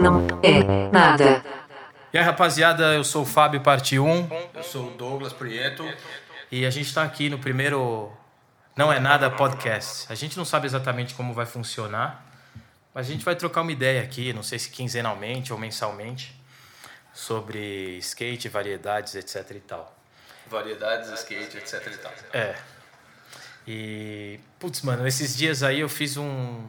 Não é nada. E aí, rapaziada, eu sou o Fábio, parte 1, Eu sou o Douglas Prieto. e a gente está aqui no primeiro Não é Nada podcast. A gente não sabe exatamente como vai funcionar, mas a gente vai trocar uma ideia aqui, não sei se quinzenalmente ou mensalmente, sobre skate, variedades, etc e tal. Variedades, skate, etc e tal. É. E, putz, mano, esses dias aí eu fiz um.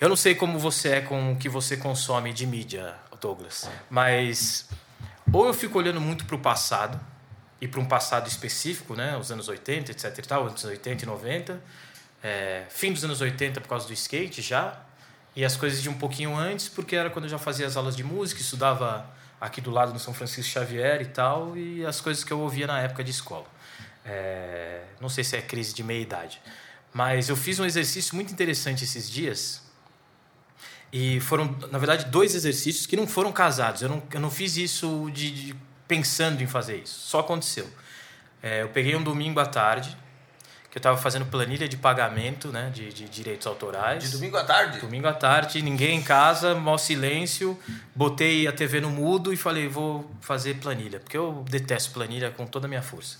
Eu não sei como você é com o que você consome de mídia, Douglas, mas ou eu fico olhando muito pro passado, e para um passado específico, né, os anos 80, etc e tal, anos 80 e 90, é, fim dos anos 80 por causa do skate já, e as coisas de um pouquinho antes, porque era quando eu já fazia as aulas de música, estudava aqui do lado no São Francisco Xavier e tal, e as coisas que eu ouvia na época de escola. É, não sei se é crise de meia-idade, mas eu fiz um exercício muito interessante esses dias. E foram, na verdade, dois exercícios que não foram casados. Eu não, eu não fiz isso de, de- pensando em fazer isso. Só aconteceu. É, eu peguei um domingo à tarde, que eu estava fazendo planilha de pagamento né, de, de direitos autorais. De domingo à tarde? Domingo à tarde, ninguém em casa, maior silêncio. Botei a TV no mudo e falei, vou fazer planilha. Porque eu detesto planilha com toda a minha força.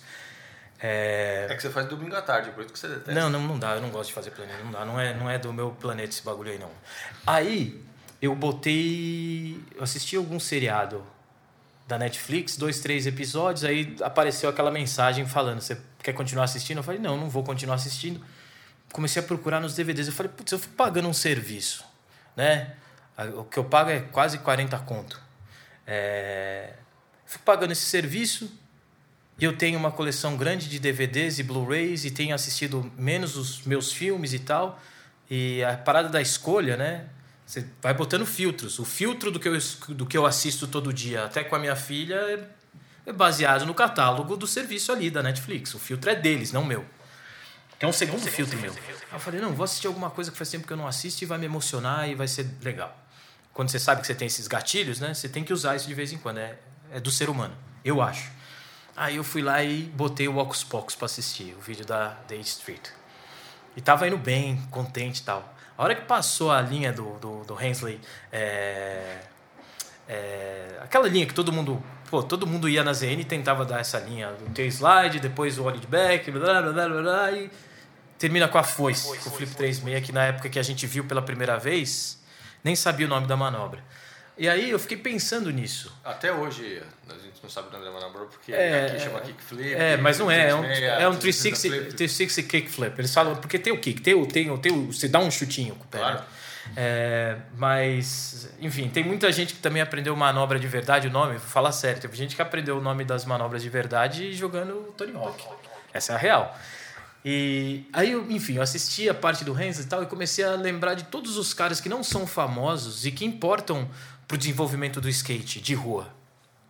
É, É que você faz domingo à tarde, por isso que você detesta. não, não, não dá, eu não gosto de fazer planilha, não dá, não é, não é do meu planeta esse bagulho aí não. Aí eu botei, eu assisti algum seriado da Netflix, dois, três episódios, aí apareceu aquela mensagem falando, você quer continuar assistindo? Eu falei, não, não vou continuar assistindo. Comecei a procurar nos DVDs, eu falei, putz, eu fico pagando um serviço, né? O que eu pago é quase 40 conto. É... Fico pagando esse serviço, e eu tenho uma coleção grande de DVDs e Blu-rays e tenho assistido menos os meus filmes e tal. E a parada da escolha, né? Você vai botando filtros. O filtro do que eu, do que eu assisto todo dia, até com a minha filha, é- é baseado no catálogo do serviço ali da Netflix. O filtro é deles, não meu. Que é um segundo filtro meu. Eu falei, não, vou assistir alguma coisa que faz tempo que eu não assisto e vai me emocionar e vai ser legal. Quando você sabe que você tem esses gatilhos, né? Você tem que usar isso de vez em quando. É, é do ser humano, eu acho. Aí eu fui lá e botei o Ocus Pocus pra assistir, o vídeo da Day Street. E tava indo bem, contente e tal. A hora que passou a linha do, do, do Hensley, é, é, aquela linha que todo mundo, pô, todo mundo ia na ZN e tentava dar essa linha do T-slide, depois o ollie de back, blá, blá, blá, blá, blá, e termina com a foice, com o flip 36, que na época que a gente viu pela primeira vez, nem sabia o nome da manobra. E aí eu fiquei pensando nisso. Até hoje a gente não sabe o nome da manobra porque É, aqui chama kickflip. É, mas não é. É um, 360, é um 360, 360 360 kickflip. Eles falam, porque tem o kick, tem o, tem o, tem o, você dá um chutinho com o pé. Claro. né? É, mas, enfim, tem muita gente que também aprendeu manobra de verdade, o nome, vou falar sério, teve gente que aprendeu o nome das manobras de verdade jogando Tony Hawk. Essa é a real. E aí, eu, enfim, eu assisti a parte do Hans e tal e comecei a lembrar de todos os caras que não são famosos e que importam pro desenvolvimento do skate de rua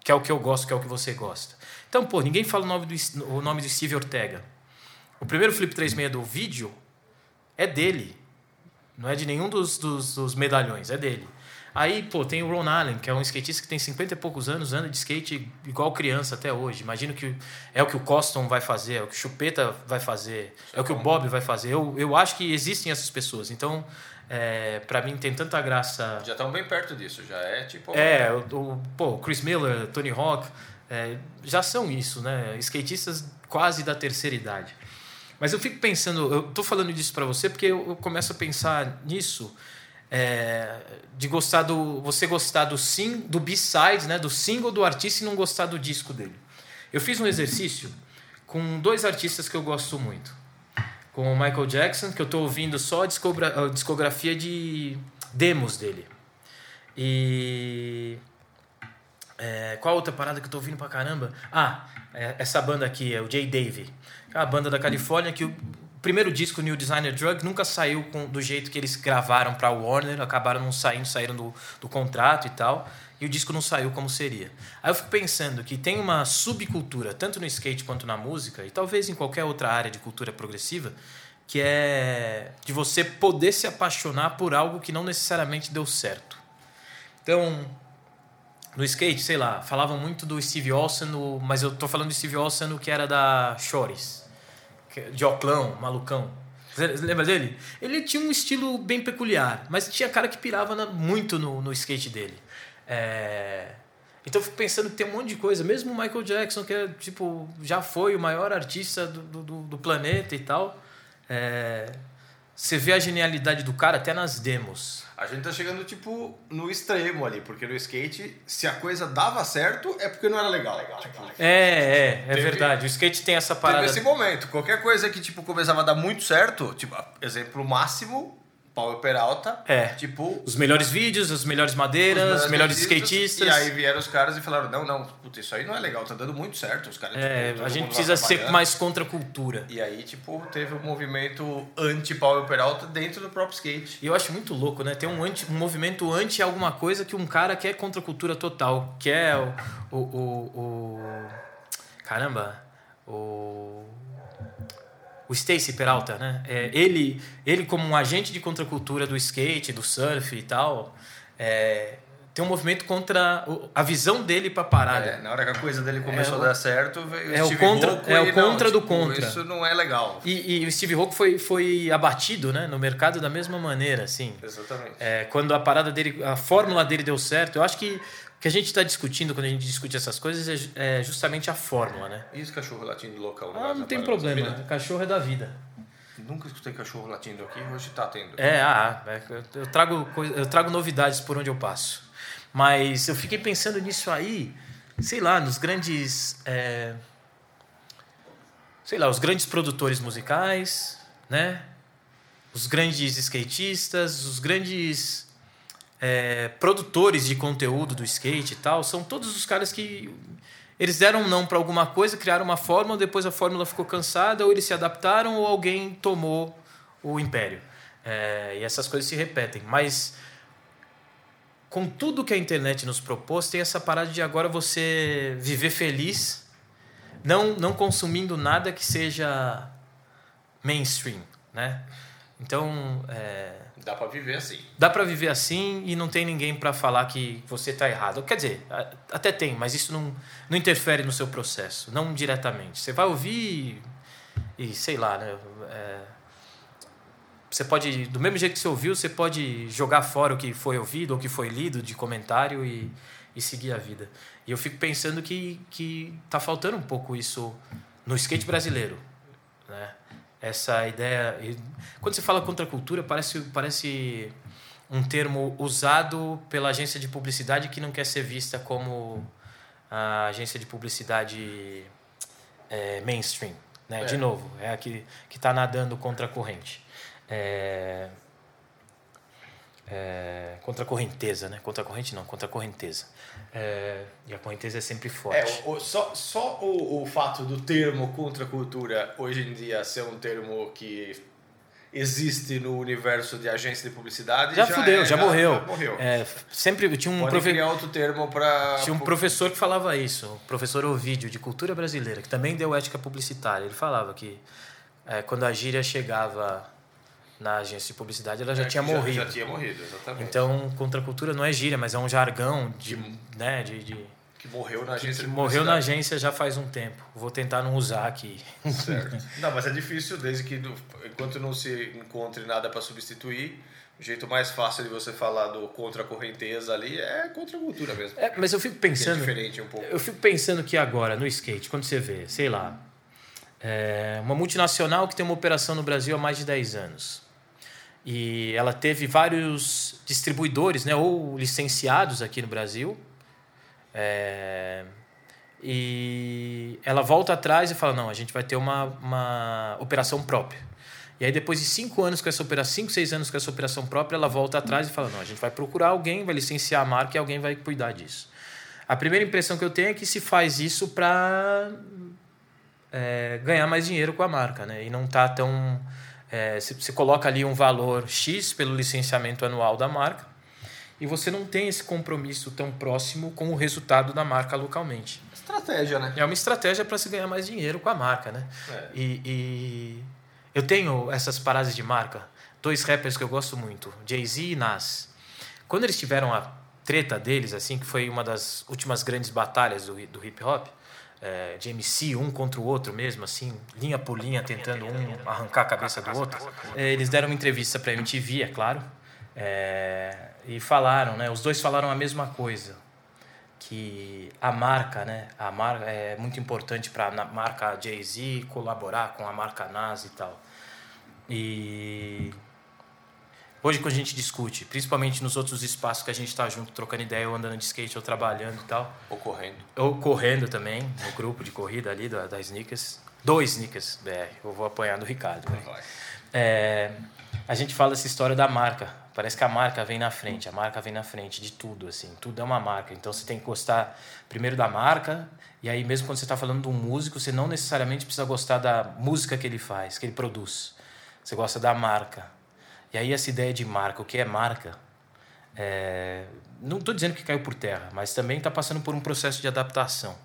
que é o que eu gosto, que é o que você gosta. Então, pô, ninguém fala o nome do, o nome do Steve Ortega. O primeiro Flip 36 do vídeo é dele. Não é de nenhum dos, dos, dos medalhões, é dele. Aí, pô, tem o Ron Allen, que é um skatista que tem 50 e poucos anos, anda de skate igual criança até hoje. Imagino que é o que o Coston vai fazer, é o que o Chupeta vai fazer, é o que o Bob vai fazer. Eu, eu acho que existem essas pessoas. Então, é, para mim, tem tanta graça Já estão bem perto disso, já é tipo. é, o, o- pô, Chris Miller, Tony Hawk, é, já são isso, né? Skatistas quase da terceira idade. Mas eu fico pensando, eu tô falando disso para você porque eu, eu começo a pensar nisso, é, de gostar do, você gostar do sim, do B-side, né? Do single do artista e não gostar do disco dele. Eu fiz um exercício com dois artistas que eu gosto muito. Com o Michael Jackson, que eu tô ouvindo só a discogra- a discografia de demos dele. E. é, qual outra parada que eu tô ouvindo pra caramba? Ah, é, essa banda aqui, é o J. Davy. É uma banda da Califórnia que o primeiro disco, New Designer Drug, nunca saiu com, do jeito que eles gravaram pra Warner, acabaram não saindo, saíram do, do contrato e tal. E o disco não saiu como seria. Aí eu fico pensando que tem uma subcultura, tanto no skate quanto na música, e talvez em qualquer outra área de cultura progressiva, que é de você poder se apaixonar por algo que não necessariamente deu certo. Então, no skate, sei lá, falavam muito do Steve Olsen, mas eu tô falando do Steve Olsen que era da Chores, que- de Oclão, malucão. Você Lembra dele? Ele tinha um estilo bem peculiar, mas tinha cara que pirava na- muito no, no skate dele. É, Então eu fico pensando que tem um monte de coisa, mesmo o Michael Jackson, que é, tipo, já foi o maior artista do, do- do, do planeta e tal. É, Você vê a genialidade do cara até nas demos. A gente tá chegando, tipo, no extremo ali, porque no skate, se a coisa dava certo, é porque não era legal. Tipo, É, é, é Teve- verdade. O skate tem essa Teve parada. esse momento. Qualquer coisa que, tipo, começava a dar muito certo, tipo, exemplo máximo, Paulo Peralta. É. Tipo, Os melhores vídeos, as melhores madeiras, os melhores skatistas. E aí vieram os caras e falaram: não, não, puta, isso aí não é legal, tá dando muito certo. Os caras, É, tipo, a gente precisa ser mais contra a cultura. E aí, tipo, teve um movimento anti-Paulo Peralta dentro do próprio skate. E eu acho muito louco, né? Tem um, anti, um movimento anti alguma coisa que um cara que é contra a cultura total, que é o. o, o, o- caramba! O. O Stacy Peralta, né? É, ele, ele, como um agente de contracultura do skate, do surf e tal, é, tem um movimento contra o- a visão dele pra parada. É, na hora que a coisa dele começou É a dar certo, veio é o Steve contra- Rocco é o e, não, contra do tipo, contra. Isso não é legal. E, e o Steve Rock foi, foi abatido né, no mercado da mesma maneira, assim. Exatamente. É, quando a parada dele, a fórmula dele deu certo, eu acho que o que a gente está discutindo quando a gente discute essas coisas é é, justamente a fórmula, né? E os cachorro latindo loucão? Ah, não tem problema, o cachorro é da vida. Nunca escutei cachorro latindo aqui, hoje tá tendo. É, ah, é, eu, trago, eu trago novidades por onde eu passo. Mas eu fiquei pensando nisso aí, sei lá, nos grandes. é, sei lá, os grandes produtores musicais, né? Os grandes skatistas, os grandes é, produtores de conteúdo do skate e tal, são todos os caras que eles deram um não para alguma coisa, criaram uma fórmula, depois a fórmula ficou cansada, ou eles se adaptaram, ou alguém tomou o império. É, e essas coisas se repetem. Mas com tudo que a internet nos propôs, tem essa parada de agora você viver feliz, não, não consumindo nada que seja mainstream, né? Então, é, Dá pra viver assim. dá para viver assim e não tem ninguém para falar que você está errado. Quer dizer, até tem, mas isso não, não interfere no seu processo, não diretamente. Você vai ouvir e, sei lá, né? é, você pode, do mesmo jeito que você ouviu, você pode jogar fora o que foi ouvido ou o que foi lido de comentário e, e seguir a vida. E eu fico pensando que, que tá faltando um pouco isso no skate brasileiro, né? Essa ideia... Quando você fala contra a cultura, parece, parece um termo usado pela agência de publicidade que não quer ser vista como a agência de publicidade é, mainstream. Né? É. De novo, é a que está nadando contra a corrente. É, é, contra a correnteza, né? Contra a corrente não, contra a correnteza. É, e a correnteza é sempre forte. É, o, o- só, só o, o fato do termo contracultura hoje em dia ser um termo que existe no universo de agência de publicidade já, fudeu, é- já, morreu. já morreu. É, sempre tinha um, profe- criar outro termo para tinha um professor que falava isso, o professor Ovídio, de cultura brasileira, que também deu ética publicitária. Ele falava que é, quando a gíria chegava na agência de publicidade, ela já tinha morrido. Já, tinha morrido, exatamente. Então, contracultura não é gíria, mas é um jargão de, né, de, de- que morreu na agência que de morreu na agência já faz um tempo. Vou tentar não usar aqui. Certo. Não, mas é difícil desde que enquanto não se encontre nada para substituir, o jeito mais fácil de você falar do contra a correnteza ali é contra a cultura mesmo. É, mas eu fico Que é pensando. diferente um pouco. Eu fico pensando que agora, no skate, quando você vê, sei lá, é, uma multinacional que tem uma operação no Brasil há mais de 10 anos. E ela teve vários distribuidores, né, ou licenciados aqui no Brasil. É, e ela volta atrás e fala: não, a gente vai ter uma, uma operação própria. E aí, depois de cinco anos com essa operação, cinco, seis anos com essa operação própria, ela volta atrás e fala: não, a gente vai procurar alguém, vai licenciar a marca e alguém vai cuidar disso. A primeira impressão que eu tenho é que se faz isso para ganhar mais dinheiro com a marca, né? E não tá tão. É, se você coloca ali um valor X pelo licenciamento anual da marca e você não tem esse compromisso tão próximo com o resultado da marca localmente. Estratégia, né? É uma estratégia para se ganhar mais dinheiro com a marca, né? É. E, e Eu tenho essas paradas de marca. Dois rappers que eu gosto muito, Jay-Z e Nas. Quando eles tiveram a treta deles, assim, que foi uma das últimas grandes batalhas do, do hip hop, é, de MC, um contra o outro mesmo, assim, linha por linha, tentando um arrancar a cabeça do outro. É, eles deram uma entrevista para MTV, é claro, é, e falaram, né? Os dois falaram a mesma coisa, que a marca, né? A marca é muito importante para a marca Jay-Z colaborar com a marca Nas e tal. E hoje quando a gente discute, principalmente nos outros espaços que a gente está junto, trocando ideia, ou andando de skate, ou trabalhando e tal, Ocorrendo. ou correndo também, no grupo de corrida ali da, da Sneakers, dois Sneakers BR, eu vou apanhar do Ricardo. né? É, a gente fala essa história da marca. Parece que a marca vem na frente, a marca vem na frente de tudo, assim. Tudo é uma marca. Então você tem que gostar primeiro da marca, e aí mesmo quando você está falando de um músico, você não necessariamente precisa gostar da música que ele faz, que ele produz. Você gosta da marca. E aí essa ideia de marca, o que é marca? é, não estou dizendo que caiu por terra, mas também está passando por um processo de adaptação.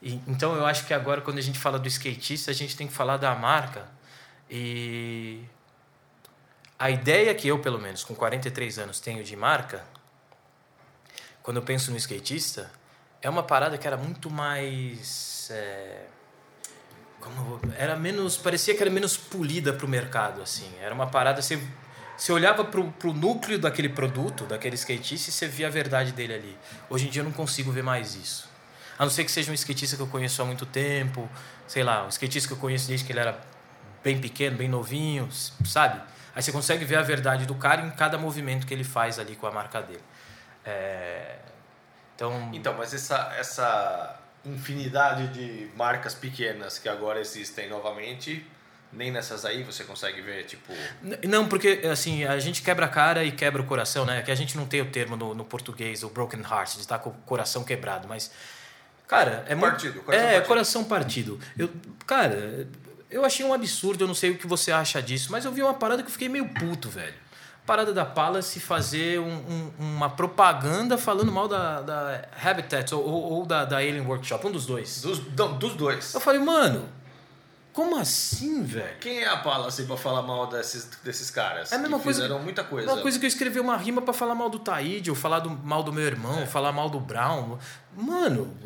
E, então eu acho que agora quando a gente fala do skatista, a gente tem que falar da marca e a ideia que eu, pelo menos, com 43 anos tenho de marca, quando eu penso no skatista, é uma parada que era muito mais. é, como era menos. parecia que era menos polida para o mercado, assim. Era uma parada. Você, você olhava para o núcleo daquele produto, daquele skatista, e você via a verdade dele ali. Hoje em dia eu não consigo ver mais isso. A não ser que seja um skatista que eu conheço há muito tempo, sei lá, um skatista que eu conheço desde que ele era bem pequeno, bem novinho, sabe? Aí você consegue ver a verdade do cara em cada movimento que ele faz ali com a marca dele. É, Então, Então, mas essa, essa infinidade de marcas pequenas que agora existem novamente, nem nessas aí você consegue ver, tipo. Não, porque assim, a gente quebra a cara e quebra o coração, né? Que a gente não tem o termo no, no português, o broken heart, de estar com o coração quebrado, mas. Cara, é muito. Partido, coração é, partido. coração partido. Eu, cara, eu achei um absurdo, eu não sei o que você acha disso, mas eu vi uma parada que eu fiquei meio puto, velho. Parada da Palace fazer um- um- uma propaganda falando mal da, da Habitat ou, ou- da, da Alien Workshop, um dos dois. Dos, não, dos dois. Eu falei, mano, como assim, velho? Quem é a Palace pra falar mal desses, desses caras? É a mesma coisa- Fizeram muita coisa. Uma coisa que eu escrevi uma rima pra falar mal do Taíde, ou falar do, mal do meu irmão, ou falar mal do Brown. Mano,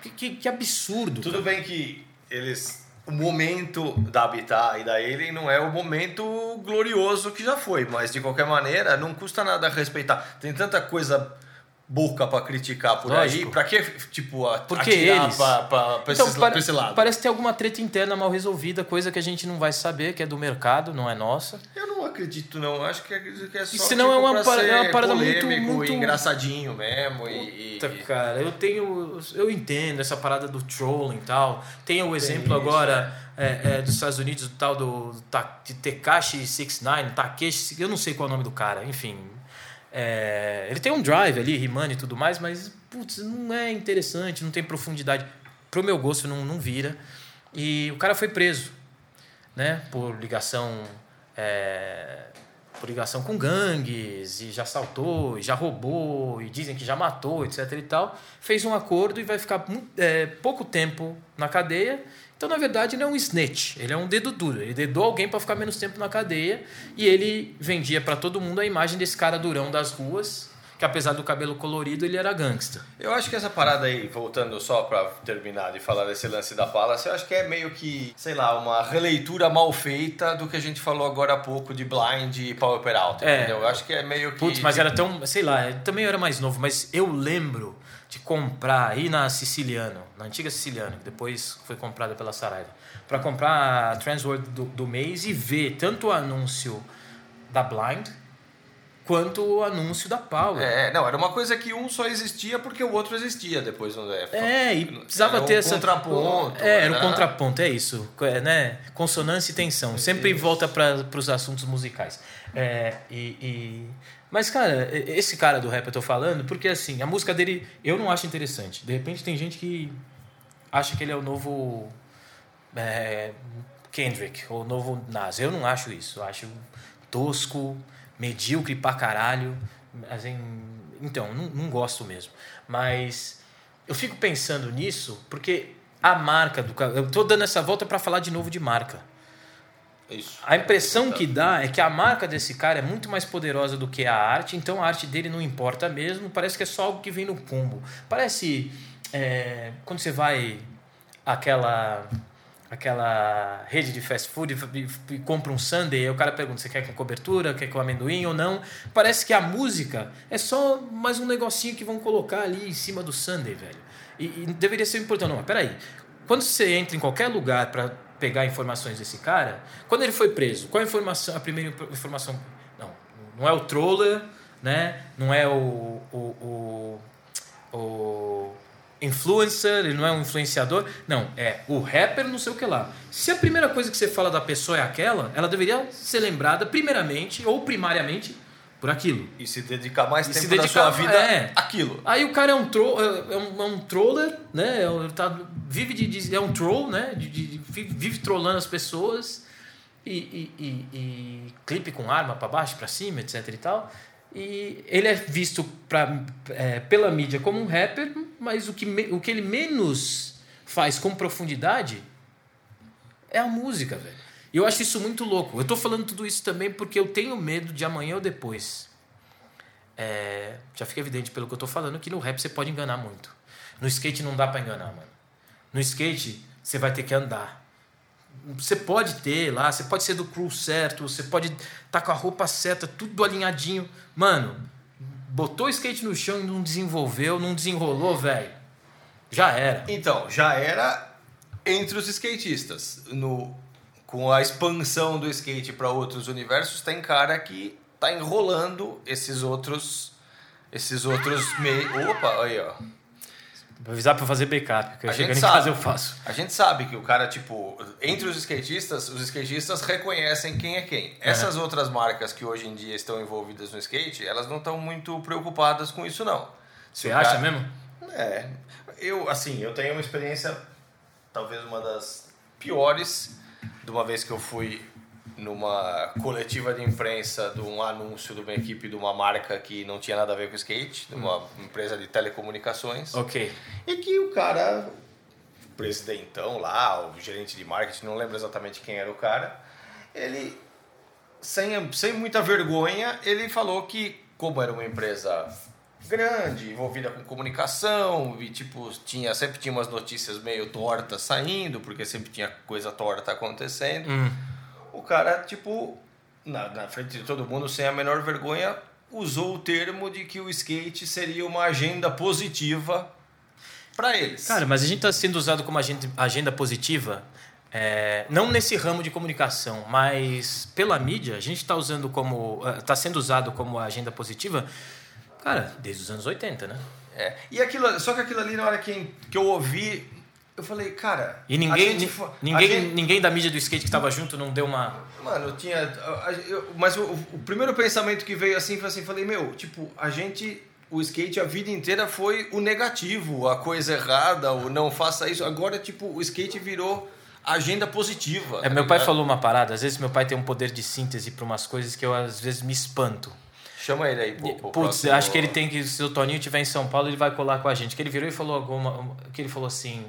que, que, que absurdo. Tudo bem que eles. O momento da Habitat e da Alien não é o momento glorioso que já foi, mas de qualquer maneira não custa nada respeitar. Tem tanta coisa boca pra criticar por Lógico. aí, pra que, tipo, a- Porque atirar eles- pra, pra, pra, Então, esses- pare- pra esse lado? parece ter alguma treta interna mal resolvida, coisa que a gente não vai saber, que é do mercado, não é nossa. Eu não acredito, não. Acho que é, que é só E senão tipo, é uma é uma parada muito- muito- e engraçadinho mesmo. E, e- Puta, cara, eu tenho. Eu entendo essa parada do trolling e tal. Tem o exemplo isso, agora é, é, dos Estados Unidos, do tal do de Tekashi 69, Takeshi, eu não sei qual é o nome do cara, enfim. É, ele tem um drive ali, rimando e tudo mais, mas putz, não é interessante, não tem profundidade. Pro meu gosto, não, não vira. E o cara foi preso, né? Por ligação. É, por ligação com gangues, e já assaltou, e já roubou, e dizem que já matou, etc e tal. Fez um acordo e vai ficar é, pouco tempo na cadeia. Então, na verdade, ele é um snitch, ele é um dedo duro. Ele dedou alguém para ficar menos tempo na cadeia e ele vendia para todo mundo a imagem desse cara durão das ruas, que apesar do cabelo colorido, ele era gangsta. Eu acho que essa parada aí, voltando só pra terminar de falar desse lance da Palace, eu acho que é meio que, sei lá, uma releitura mal feita do que a gente falou agora há pouco de Blind e Power Out, É. entendeu? Eu acho que é meio que... Putz, mas era tão. Sei lá, eu também era mais novo, mas eu lembro de comprar aí na Siciliano, na antiga Siciliano, que depois foi comprada pela Saraiva, para comprar a Transworld do, do mês e ver tanto o anúncio da Blind quanto o anúncio da Power. É, não, era uma coisa que um só existia porque o outro existia depois. Não é? É, e precisava Era um ter essa. contraponto. É, era um né? contraponto, é isso. É, né? Consonância e tensão. Sempre volta para os assuntos musicais. É, e, e- Mas, cara, esse cara do rap eu tô falando, porque assim, a música dele eu não acho interessante. De repente tem gente que acha que ele é o novo é, Kendrick, ou o novo Nas. Eu não acho isso. Eu acho tosco, medíocre pra caralho. Assim, então, não, não gosto mesmo. Mas eu fico pensando nisso porque a marca do cara. Eu tô dando essa volta para falar de novo de marca. Isso. A impressão que dá é que a marca desse cara é muito mais poderosa do que a arte, então a arte dele não importa mesmo, parece que é só algo que vem no combo. Parece é, quando você vai àquela aquela rede de fast food e, e- compra um sundae, aí o cara pergunta, você quer com cobertura, quer com amendoim ou não? Parece que a música é só mais um negocinho que vão colocar ali em cima do sundae, velho. E, e deveria ser importante. Não, mas peraí. Quando você entra em qualquer lugar para pegar informações desse cara, quando ele foi preso, qual a informação, a primeira informação? Não, não é o troller, né? Não é o, o, o, o influencer, ele não é um influenciador. Não, é o rapper, não sei o que lá. Se a primeira coisa que você fala da pessoa é aquela, ela deveria ser lembrada primeiramente ou primariamente por aquilo. E se dedicar mais E tempo se da dedicar- sua vida é. àquilo. Aí o cara é um, tro é um, é um troller, né? É um- tá, vive de, de- é um troll, né? De, de- vive trollando as pessoas e, e, e- e clipe com arma para baixo, para cima, etc e tal. E ele é visto pra, é, pela mídia como um rapper, mas o que, o que ele menos faz com profundidade é a música, velho. E eu acho isso muito louco. Eu tô falando tudo isso também porque eu tenho medo de amanhã ou depois é, já fica evidente pelo que eu tô falando que no rap você pode enganar muito. No skate não dá pra enganar, mano. No skate você vai ter que andar. Você pode ter lá, você pode ser do crew certo, você pode estar tá com a roupa certa, tudo alinhadinho. Mano, botou o skate no chão e não desenvolveu, não desenrolou, velho. Já era. Então, já era entre os skatistas. No, com a expansão do skate para outros universos, tem cara que tá enrolando esses outros. Esses outros meio. Opa, aí, ó. Vou avisar pra fazer backup, porque A gente em casa eu faço. A gente sabe que o cara, tipo, entre os skatistas, os skatistas reconhecem quem é quem. Essas outras marcas que hoje em dia estão envolvidas no skate, elas não estão muito preocupadas com isso, não. Se Você o acha cara- mesmo? É. Eu, assim, eu tenho uma experiência, talvez uma das piores, de uma vez que eu fui numa coletiva de imprensa de um anúncio de uma equipe de uma marca que não tinha nada a ver com skate, de uma empresa de telecomunicações. Ok. E que o cara, o presidentão lá, o gerente de marketing, não lembro exatamente quem era o cara, ele, sem, sem muita vergonha, ele falou que, como era uma empresa grande, envolvida com comunicação, e tipo, tinha, sempre tinha umas notícias meio tortas saindo, porque sempre tinha coisa torta acontecendo, Hum. O cara, tipo, na, na frente de todo mundo, sem a menor vergonha, usou o termo de que o skate seria uma agenda positiva para eles. Cara, mas a gente está sendo usado como agenda, agenda positiva, é, não nesse ramo de comunicação, mas pela mídia, a gente está usando como. está sendo usado como agenda positiva, cara, desde os anos 80, né? É. E aquilo, só que aquilo ali, na hora que, que eu ouvi, eu falei, cara. E ninguém, gente ninguém, gente- ninguém da mídia do skate que estava junto não deu uma. Mano, tinha. eu- mas o, o primeiro pensamento que veio assim foi assim: falei, meu, tipo, a gente. O skate a vida inteira foi o negativo, a coisa errada, o não faça isso. Agora, tipo, o skate virou agenda positiva. É, tá meu pai ligado? falou uma parada, às vezes meu pai tem um poder de síntese para umas coisas que eu às vezes me espanto. Chama ele aí, pô. pô, Putz, acho que ele tem que, se o Toninho estiver em São Paulo, ele vai colar com a gente. Que ele virou e falou alguma. Que ele falou assim.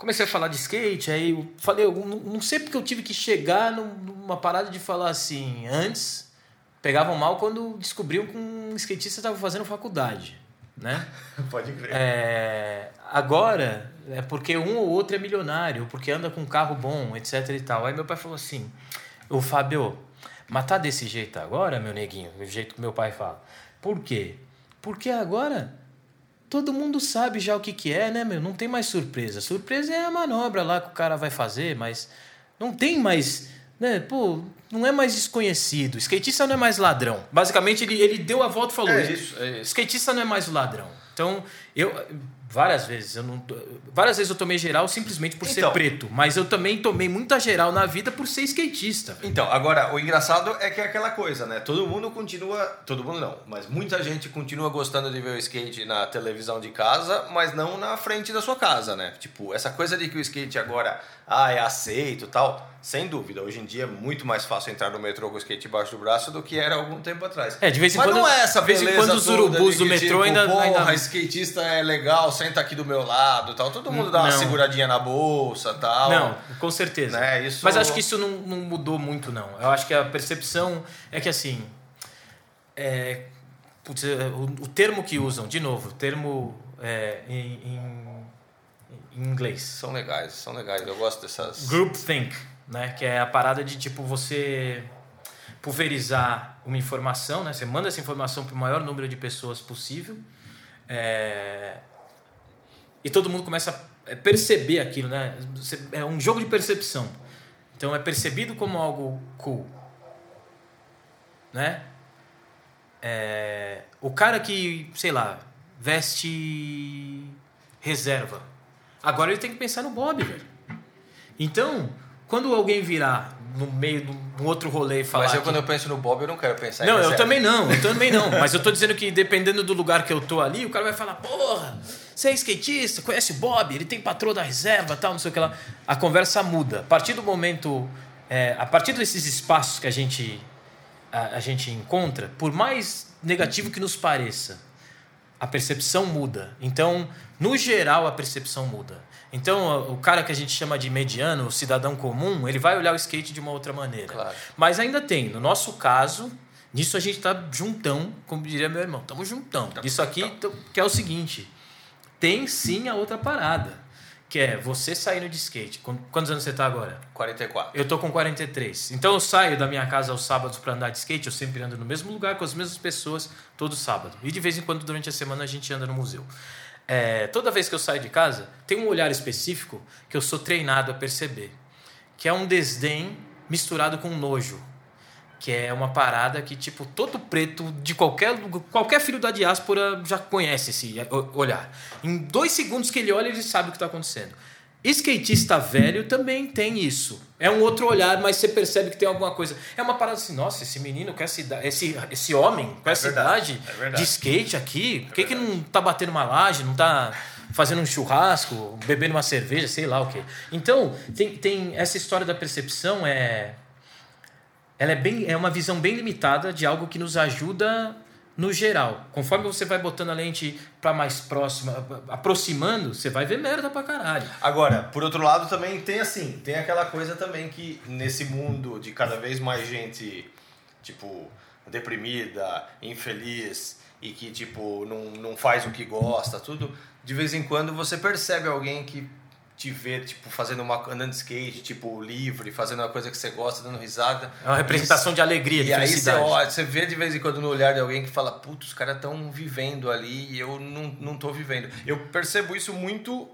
Comecei a falar de skate, aí eu falei, eu não, não sei porque eu tive que chegar num- numa parada de falar assim. Antes, pegavam mal quando descobriam que um skatista estava fazendo faculdade, né? Pode crer. É, agora, é porque um ou outro é milionário, porque anda com um carro bom, etc e tal. Aí meu pai falou assim: Ô Fábio, mas tá desse jeito agora, meu neguinho? Do jeito que meu pai fala. Por quê? Porque agora todo mundo sabe já o que, que é, né, meu? Não tem mais surpresa. Surpresa é a manobra lá que o cara vai fazer, mas não tem mais. Né? Pô, não é mais desconhecido. Skatista não é mais ladrão. Basicamente, ele, ele deu a volta e falou: É isso, é isso. Skatista não é mais o ladrão. Então, eu. Várias vezes, eu não. Várias vezes eu tomei geral simplesmente por ser Então. preto. Mas eu também tomei muita geral na vida por ser skatista. Então, agora, o engraçado é que é aquela coisa, né? Todo mundo continua. Todo mundo não, mas muita gente continua gostando de ver o skate na televisão de casa, mas não na frente da sua casa, né? Tipo, essa coisa de que o skate agora ah, é aceito e tal. sem dúvida. Hoje em dia é muito mais fácil entrar no metrô com o skate embaixo do braço do que era algum tempo atrás. É, de vez em Mas quando- não é essa vez em quando os urubus do metrô tipo, ainda- Porra, ainda- skatista é legal, senta aqui do meu lado tal. Todo mundo dá uma Não. seguradinha na bolsa tal. Não, com certeza. Né, isso- Mas acho que isso não, não mudou muito, não. Eu acho que a percepção é que, assim... É, putz, é, o, o termo que usam, de novo, o termo é, em, em- em inglês. São legais, são legais. Eu gosto dessas. Groupthink, né? Que é a parada de, tipo, você pulverizar uma informação, né? Você manda essa informação para o maior número de pessoas possível. é, E todo mundo começa a perceber aquilo, né? É um jogo de percepção. Então é percebido como algo cool, né? É, O cara que, sei lá, veste reserva. Agora ele tem que pensar no Bob, velho. Então, quando alguém virar no meio de um outro rolê e falar. Mas eu, que- quando eu penso no Bob, eu não quero pensar em não, eu também não, eu também não. Mas eu tô dizendo que dependendo do lugar que eu tô ali, o cara vai falar, porra, você é skatista, conhece o Bob, ele tem patrão da reserva tal, não sei o que lá. A conversa muda. A partir do momento. é, a partir desses espaços que a gente, a, a gente encontra, por mais negativo que nos pareça, a percepção muda. Então, no geral, a percepção muda. Então, o cara que a gente chama de mediano, o cidadão comum, ele vai olhar o skate de uma outra maneira. Claro. Mas ainda tem, no nosso caso, nisso a gente tá juntão, como diria meu irmão, estamos juntão. Isso aqui que é o seguinte, tem sim a outra parada, que é você saindo de skate. Qu- Quantos anos você tá agora? 44. Eu tô com 43. Então eu saio da minha casa aos sábados para andar de skate, eu sempre ando no mesmo lugar com as mesmas pessoas todo sábado. E de vez em quando durante a semana a gente anda no museu. É, toda vez que eu saio de casa, tem um olhar específico que eu sou treinado a perceber, que é um desdém misturado com nojo. Que é uma parada que, tipo, todo preto de qualquer lugar- qualquer filho da diáspora já conhece esse olhar. Em dois segundos que ele olha, ele sabe o que está acontecendo. Skatista velho também tem isso. É um outro olhar, mas você percebe que tem alguma coisa. É uma parada assim, nossa, esse menino com essa idade, esse, esse homem com essa verdade, idade é de skate aqui, por que, que não tá batendo uma laje, não tá fazendo um churrasco, bebendo uma cerveja, sei lá o quê. Então, tem, tem essa história da percepção é ela é bem é uma visão bem limitada de algo que nos ajuda no geral. Conforme você vai botando a lente para mais próxima, aproximando, você vai ver merda pra caralho. Agora, por outro lado, também tem assim, tem aquela coisa também que nesse mundo de cada vez mais gente, tipo, deprimida, infeliz e que, tipo, não, não faz o que gosta, tudo, de vez em quando você percebe alguém que te vê, tipo, fazendo uma, andando de skate, tipo, livre, fazendo uma coisa que você gosta, dando risada. É uma representação de alegria, de E aí você, felicidade. olha, você vê de vez em quando no olhar de alguém que fala, putz, os caras estão vivendo ali e eu não, não tô vivendo. Eu percebo isso muito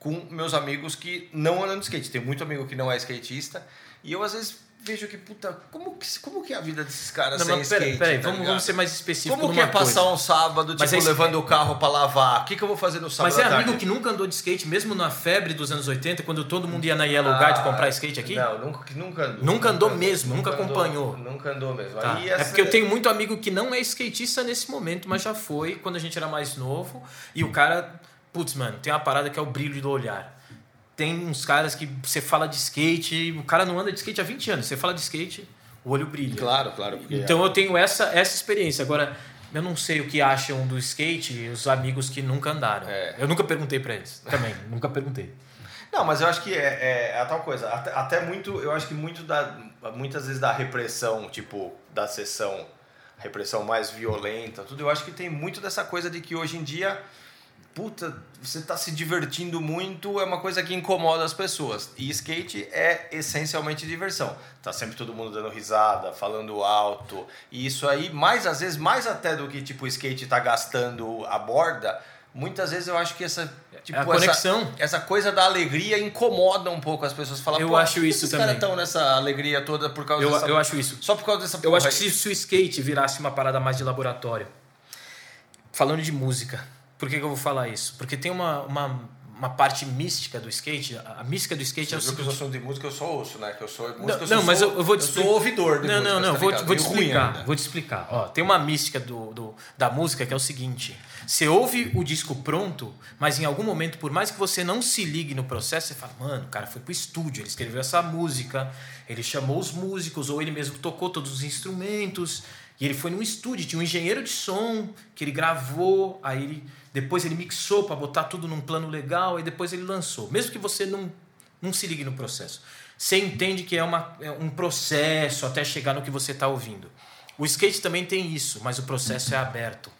com meus amigos que não andam de skate. Tem muito amigo que não é skatista e eu às vezes vejo que, puta, como que, como que é a vida desses caras Não, sem mas skate? peraí, tá vamos, vamos ser mais específicos Como que é passar coisa. um sábado, tipo, é levando o carro pra lavar? O que, que eu vou fazer no sábado Mas é amigo que nunca andou de skate, mesmo na febre dos anos 80, quando todo mundo ia na Yellow Guide comprar skate aqui? Ah, Não, nunca, nunca andou. Nunca andou mesmo, nunca andou, acompanhou. Nunca andou mesmo. Tá. É essa- porque eu tenho muito amigo que não é skatista nesse momento, mas já foi quando a gente era mais novo. E o cara, putz, mano, tem uma parada que é o brilho do olhar. Tem uns caras que você fala de skate, o cara não anda de skate há 20 anos. Você fala de skate, o olho brilha. Claro, claro. Então eu tenho essa, essa experiência. Agora, eu não sei o que acham do skate os amigos que nunca andaram. É. Eu nunca perguntei pra eles também, nunca perguntei. Não, mas eu acho que é, é, é a tal coisa. Até, até muito, eu acho que muito da, muitas vezes da repressão, tipo, da sessão, repressão mais violenta, tudo, eu acho que tem muito dessa coisa de que hoje em dia, puta, você tá se divertindo muito, é uma coisa que incomoda as pessoas. E skate é essencialmente diversão. Tá sempre todo mundo dando risada, falando alto. E isso aí, mais às vezes, mais até do que tipo o skate tá gastando a borda, muitas vezes eu acho que essa tipo a essa- conexão. essa coisa da alegria incomoda um pouco as pessoas. Falam, Eu "Pô, acho que isso esses também. caras estão nessa alegria toda por causa Eu, dessa... eu acho isso. Só por causa dessa Eu acho que aí. se, se o skate virasse uma parada mais de laboratório, falando de música, por que, que eu vou falar isso? Porque tem uma, uma, uma parte mística do skate. A, mística do skate é o Você que os seguinte. assuntos de música eu só ouço, né? Que eu sou música, Não, eu só não, mas sou, eu, eu vou te eu explicar. sou ouvidor de Não, música, não, não, tá vou, te- vou te explicar. ainda. Vou te explicar. Ó, tem uma mística do, do- da música que é o seguinte: você ouve o disco pronto, mas em algum momento, por mais que você não se ligue no processo, você fala, mano, o cara foi pro estúdio, ele escreveu essa música, ele chamou os músicos, ou ele mesmo tocou todos os instrumentos. E ele foi num estúdio, tinha um engenheiro de som que ele gravou, aí ele, depois ele mixou para botar tudo num plano legal, e depois ele lançou. Mesmo que você não, não se ligue no processo. Você entende que é, uma, é um processo até chegar no que você está ouvindo. O skate também tem isso, mas o processo é aberto.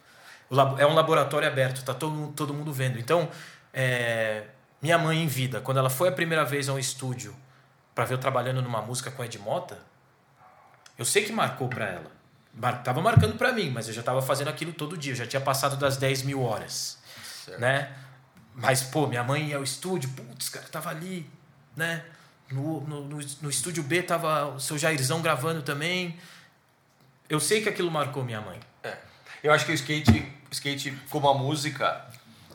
É um laboratório aberto, tá todo, todo mundo vendo. Então, é, minha mãe em vida, quando ela foi a primeira vez ao estúdio para ver eu trabalhando numa música com Ed Mota, eu sei que marcou para ela. Mar, tava marcando para mim, mas eu já tava fazendo aquilo todo dia. Eu já tinha passado das 10 mil horas, Certo. né? Mas, pô, minha mãe ia ao estúdio, putz, cara, tava ali, né? No, no, no, no estúdio B tava o seu Jairzão gravando também. Eu sei que aquilo marcou minha mãe. É. Eu acho que o skate, skate como a música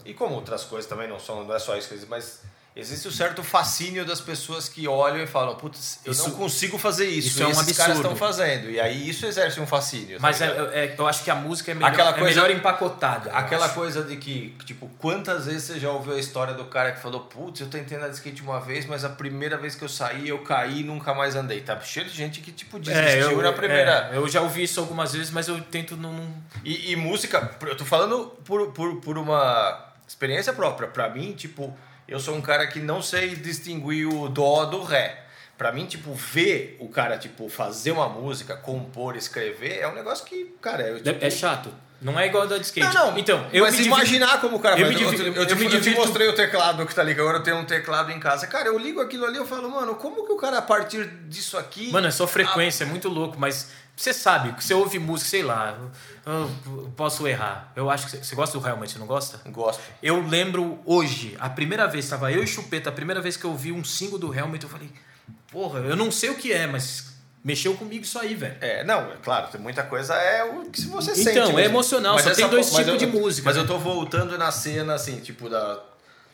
e como outras coisas também, não, só, não é só isso, mas existe um certo fascínio das pessoas que olham e falam, putz, eu Isso- não consigo fazer isso, isso é um esses caras absurdo. estão fazendo. E aí isso exerce um fascínio. tá Mas é, é- eu acho que a música é melhor, Aquela é coisa- melhor empacotada. Aquela coisa de que, tipo, quantas vezes você já ouviu a história do cara que falou, putz, eu tentei andar de skate uma vez, mas a primeira vez que eu saí, eu caí e nunca mais andei. Tá cheio de gente que, tipo, desistiu É, eu, na primeira. é, eu já ouvi isso algumas vezes, mas eu tento não. não- E, e música, eu tô falando por, por, por uma experiência própria. Pra mim, tipo, eu sou um cara que não sei distinguir o dó do ré. Pra mim, tipo, ver o cara, tipo, fazer uma música, compor, escrever, é um negócio que, cara, eu, tipo, É chato. Não é igual a da de skate. Não, não. Então, eu mas divido- imaginar como o cara eu me Eu, eu, eu te, eu te mostrei o teclado que tá ali, que agora eu tenho um teclado em casa. Cara, eu ligo aquilo ali eu falo, mano, como que o cara, a partir disso aqui. Mano, é só frequência, é muito louco, mas você sabe, você ouve música, sei lá, eu, posso errar. Eu acho que você, gosta do Helmet, não gosta? Gosto. Eu lembro hoje, a primeira vez, estava eu e Chupeta, a primeira vez que eu ouvi um single do Helmet, eu falei, porra, eu não sei o que é, mas mexeu comigo isso aí, velho. É, não, é claro, tem muita coisa é o que você sente. Então, é emocional, Mas só tem dois tipos de música, Mas né? eu tô voltando na cena, assim, tipo, da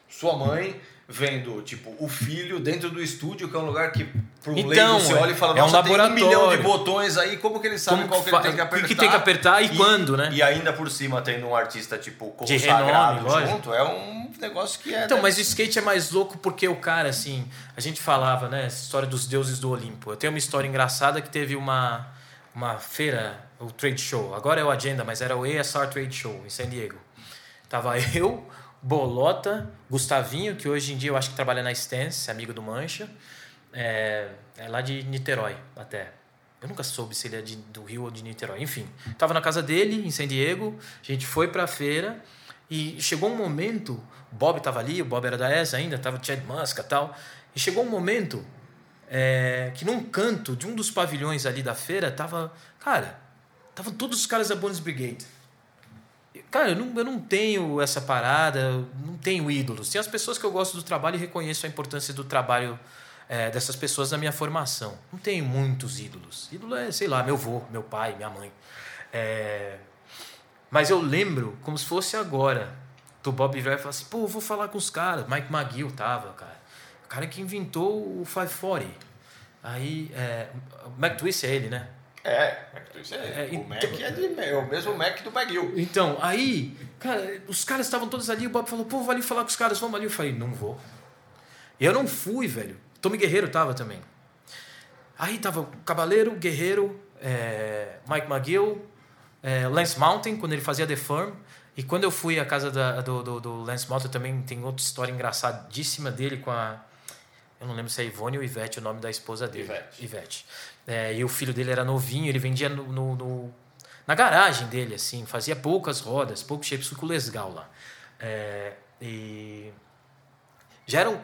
sua mãe vendo, tipo, o filho dentro do estúdio, que é um lugar que pro Então, leigo você olha e fala, é um nossa, tem um laboratório. milhão de botões aí, como que ele sabe Como qual que ele tem que o apertar? que tem que apertar e quando, né? E ainda por cima tendo um artista, tipo, De consagrado renome, junto, é um negócio que é... Então, mas o skate é mais louco porque o cara, assim, a gente falava, né, essa história dos deuses do Olimpo. Eu tenho uma história engraçada que teve uma, uma feira, o trade show. Agora é o Agenda, mas era o ASR Trade Show em San Diego. Tava eu, Bolota, Gustavinho, que hoje em dia eu acho que trabalha na Stance, amigo do Mancha. É, é lá de Niterói, até. Eu nunca soube se ele é de- do Rio ou de Niterói. Enfim, tava na casa dele, em San Diego. A gente foi pra feira e chegou um momento. O Bob tava ali, o Bob era da ESA ainda, tava o Chad Muska tal. E chegou um momento é, que num canto de um dos pavilhões ali da feira tava. Cara, estavam todos os caras da Bonus Brigade. Cara, eu não, eu não tenho essa parada, não tenho ídolos. Tem as pessoas que eu gosto do trabalho e reconheço a importância do trabalho é, dessas pessoas na minha formação. Não tenho muitos ídolos. Ídolo é, sei lá, meu avô, meu pai, minha mãe. É, mas eu lembro, como se fosse agora, do Bob e falar assim: pô, vou falar com os caras. Mike McGill tava, cara. O cara que inventou o 540. Aí, é, o Mac Twist é ele, né? É, é, É, o então- Mac é, de, é o mesmo Mac do McGill. Então, aí, cara, os caras estavam todos ali, o Bob falou, pô, vou ali falar com os caras, vamos ali. Eu falei, não vou. E eu não fui, velho. Tommy Guerreiro tava também. Aí tava o Cavaleiro, Guerreiro, é, Mike McGill, é, Lance Mountain, quando ele fazia The Firm. E quando eu fui à casa da- do, do, do Lance Mountain, também tem outra história engraçadíssima dele com a. Eu não lembro se é Ivone ou Ivete, o nome da esposa dele. Ivete. Ivete. É, e o filho dele era novinho, ele vendia no, no- no- na garagem dele, assim, fazia poucas rodas, poucos shapes, com o Lesgal lá. É, e já era um,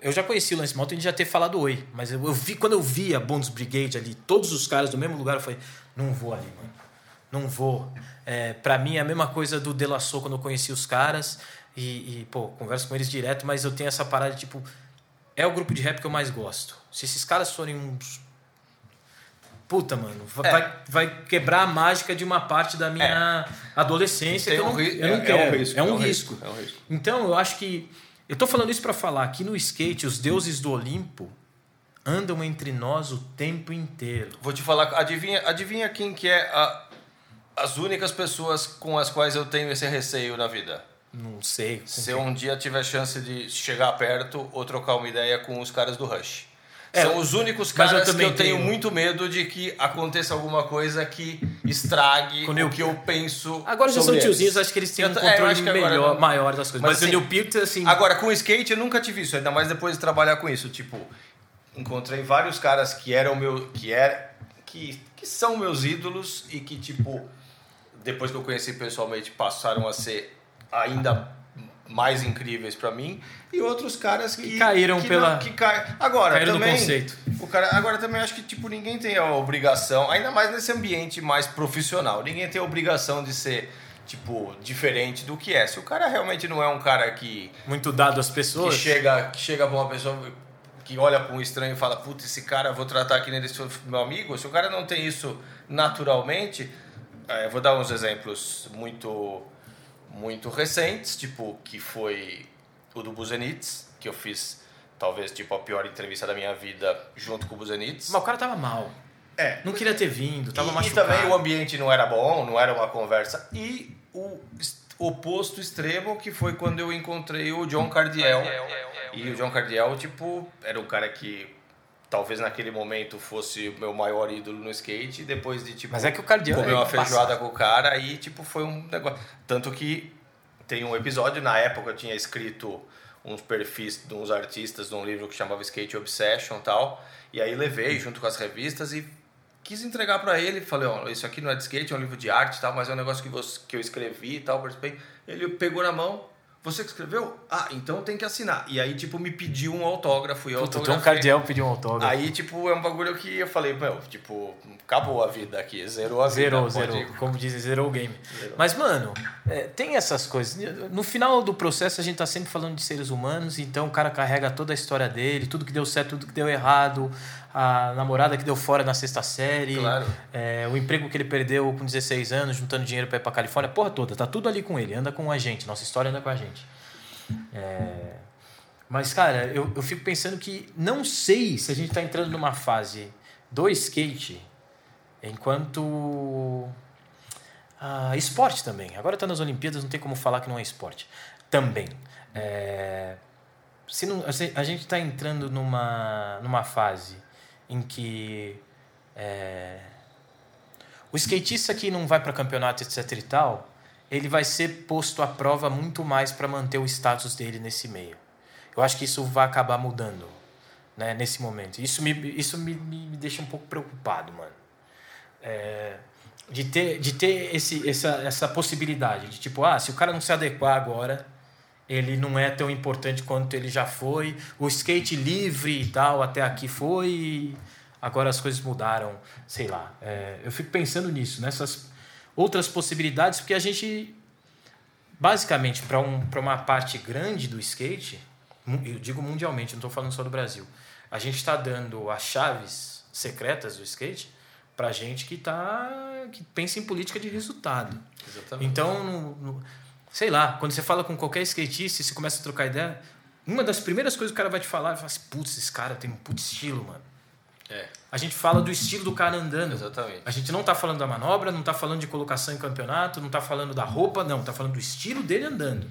eu já conheci o Lance Mountain de já ter falado oi, mas eu, eu vi quando eu vi a Bonds Brigade ali, todos os caras do mesmo lugar, eu falei, não vou ali, mano. Não vou. É, para mim é a mesma coisa do De La Soul quando eu conheci os caras e, e, pô, converso com eles direto, mas eu tenho essa parada de, tipo, é o grupo de rap que eu mais gosto. Se esses caras forem uns Puta, mano, É. vai, vai quebrar a mágica de uma parte da minha adolescência Tem que eu um não, ri- eu não é- é um quero. risco, É um é um risco. risco, é um risco. Então, eu acho que Eu tô falando isso para falar que no skate os deuses do Olimpo andam entre nós o tempo inteiro. Vou te falar, adivinha, adivinha quem que é a- as únicas pessoas com as quais eu tenho esse receio na vida? Não sei. Se quem- eu um dia tiver chance de chegar perto ou trocar uma ideia com os caras do Rush. É, São os únicos mas eu caras que eu tenho tenho- muito medo de que aconteça alguma coisa que estrague Com o o Neil- que eu penso. Agora já são sobre tiozinhos, eles. acho que eles têm Eu um é, controle agora melhor, não. maior das coisas. Mas, Mas, o assim, Neil Peart, assim. Agora, com skate eu nunca tive isso, ainda mais depois de trabalhar com isso. Tipo, encontrei vários caras que eram meu. que, era, que, que são meus ídolos e que, tipo, depois que eu conheci pessoalmente, passaram a ser ainda mais incríveis pra mim. E outros caras que. Que caíram que pela- Não, que cai... Agora, Caíram no também. conceito. O cara, agora também acho que tipo ninguém tem a obrigação, ainda mais nesse ambiente mais profissional, ninguém tem a obrigação de ser tipo diferente do que é. Se o cara realmente não é um cara que Muito dado às que pessoas. chega, que chega pra uma pessoa que olha para um estranho e fala, puta, esse cara vou tratar que nem ele fosse meu amigo. Se o cara não tem isso naturalmente, eu vou dar uns exemplos muito muito recentes, tipo que foi o do Buzenitz, que eu fiz talvez tipo a pior entrevista da minha vida junto com o Buzenitz. Mas o cara tava mal. É, Não queria ter vindo, tava e, e machucado. também o ambiente não era bom, não era uma conversa. E o oposto extremo, que foi quando eu encontrei o John Cardiel. E o John Cardiel, tipo, era um cara que talvez naquele momento fosse o meu maior ídolo no skate. E depois de, tipo, Mas é que o comer é uma feijoada com o cara, aí, tipo, foi um negócio. Tanto que tem um episódio, na época eu tinha escrito uns perfis de uns artistas num livro que chamava Skate Obsession e tal. E aí levei junto com as revistas e quis entregar pra ele. Falei, ó, isso aqui não é de skate, é um livro de arte e tal, mas é um negócio que, você, que eu escrevi e tal, participei. Ele pegou na mão. Você que escreveu? Ah, então tem que assinar. E aí, tipo, me pediu um autógrafo e eu Puta. John Cardiel pediu um autógrafo. Aí, tipo, é um bagulho que eu falei, meu, tipo, acabou a vida aqui, zerou a vida. Zerou, zerou. Como dizem, zerou o game. Mas, mano, é, tem essas coisas. No final do processo, a gente tá sempre falando de seres humanos, então o cara carrega toda a história dele, tudo que deu certo, tudo que deu errado, a namorada que deu fora na sexta série, Claro. é, o emprego que ele perdeu com 16 anos, juntando dinheiro pra ir pra Califórnia, porra toda, tá tudo ali com ele, anda com a gente, nossa história anda com a gente. É, Mas, cara, eu, eu fico pensando que não sei se a gente tá entrando numa fase do skate enquanto ah, esporte também. Agora está nas Olimpíadas, não tem como falar que não é esporte. Também. É, se não, a gente está entrando numa, numa fase em que é, o skatista que não vai para campeonato, etc e tal, ele vai ser posto à prova muito mais para manter o status dele nesse meio. Eu acho que isso vai acabar mudando né, nesse momento. Isso, me, isso me, me deixa um pouco preocupado, mano. É, de ter, de ter esse, essa, essa possibilidade de tipo, ah, se o cara não se adequar agora, ele não é tão importante quanto ele já foi. O skate livre e tal, até aqui foi, agora as coisas mudaram, sei lá. É, eu fico pensando nisso, nessas outras possibilidades, porque a gente, basicamente, para um, pra uma parte grande do skate, eu digo mundialmente, não estou falando só do Brasil, a gente está dando as chaves secretas do skate para gente que tá que pensa em política de resultado. Exatamente. Então, no- no- sei lá, quando você fala com qualquer skatista e você começa a trocar ideia, uma das primeiras coisas que o cara vai te falar, ele fala assim, putz, esse cara tem um putz estilo, mano. É, A gente fala do estilo do cara andando. exatamente. A gente não tá falando da manobra, não tá falando de colocação em campeonato, não tá falando da roupa, não, tá falando do estilo dele andando.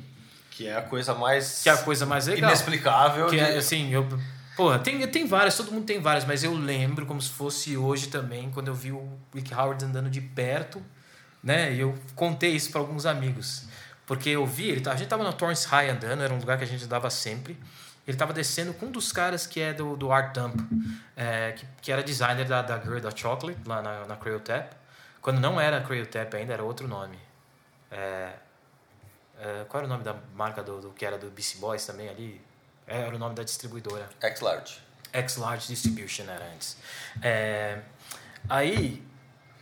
Que é a coisa mais Que é a coisa mais legal. inexplicável. Que de- é assim, eu. Porra, tem, tem várias, todo mundo tem várias, mas eu lembro como se fosse hoje também, quando eu vi o Rick Howard andando de perto, né? E eu contei isso para alguns amigos. Porque eu vi, ele, tá- a gente tava no Torrance High andando, era um lugar que a gente andava sempre. Ele tava descendo com um dos caras que é do, do Art Dump, é, que, que era designer da, da Girl da Chocolate, lá na, na Cryotap. Quando não era Cryotap ainda, era outro nome. É, é, qual era o nome da marca do, do que era do BC Boys também ali? É, Era o nome da distribuidora. X-Large. X-Large Distribution era antes. É, aí,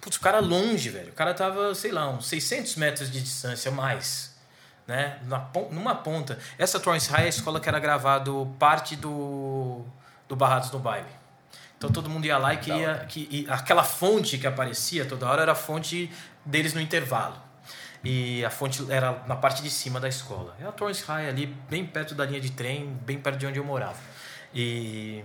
putz, o cara longe, velho. O cara tava, sei lá, uns 600 metros de distância, mais. Né? Numa ponta. Essa Torrance High é a escola que era gravado parte do, do Barrados no Baile. Então todo mundo ia lá e queria. Que, e aquela fonte que aparecia toda hora era a fonte deles no intervalo. e a fonte era na parte de cima da escola. É a Torrance High ali, bem perto da linha de trem, bem perto de onde eu morava. E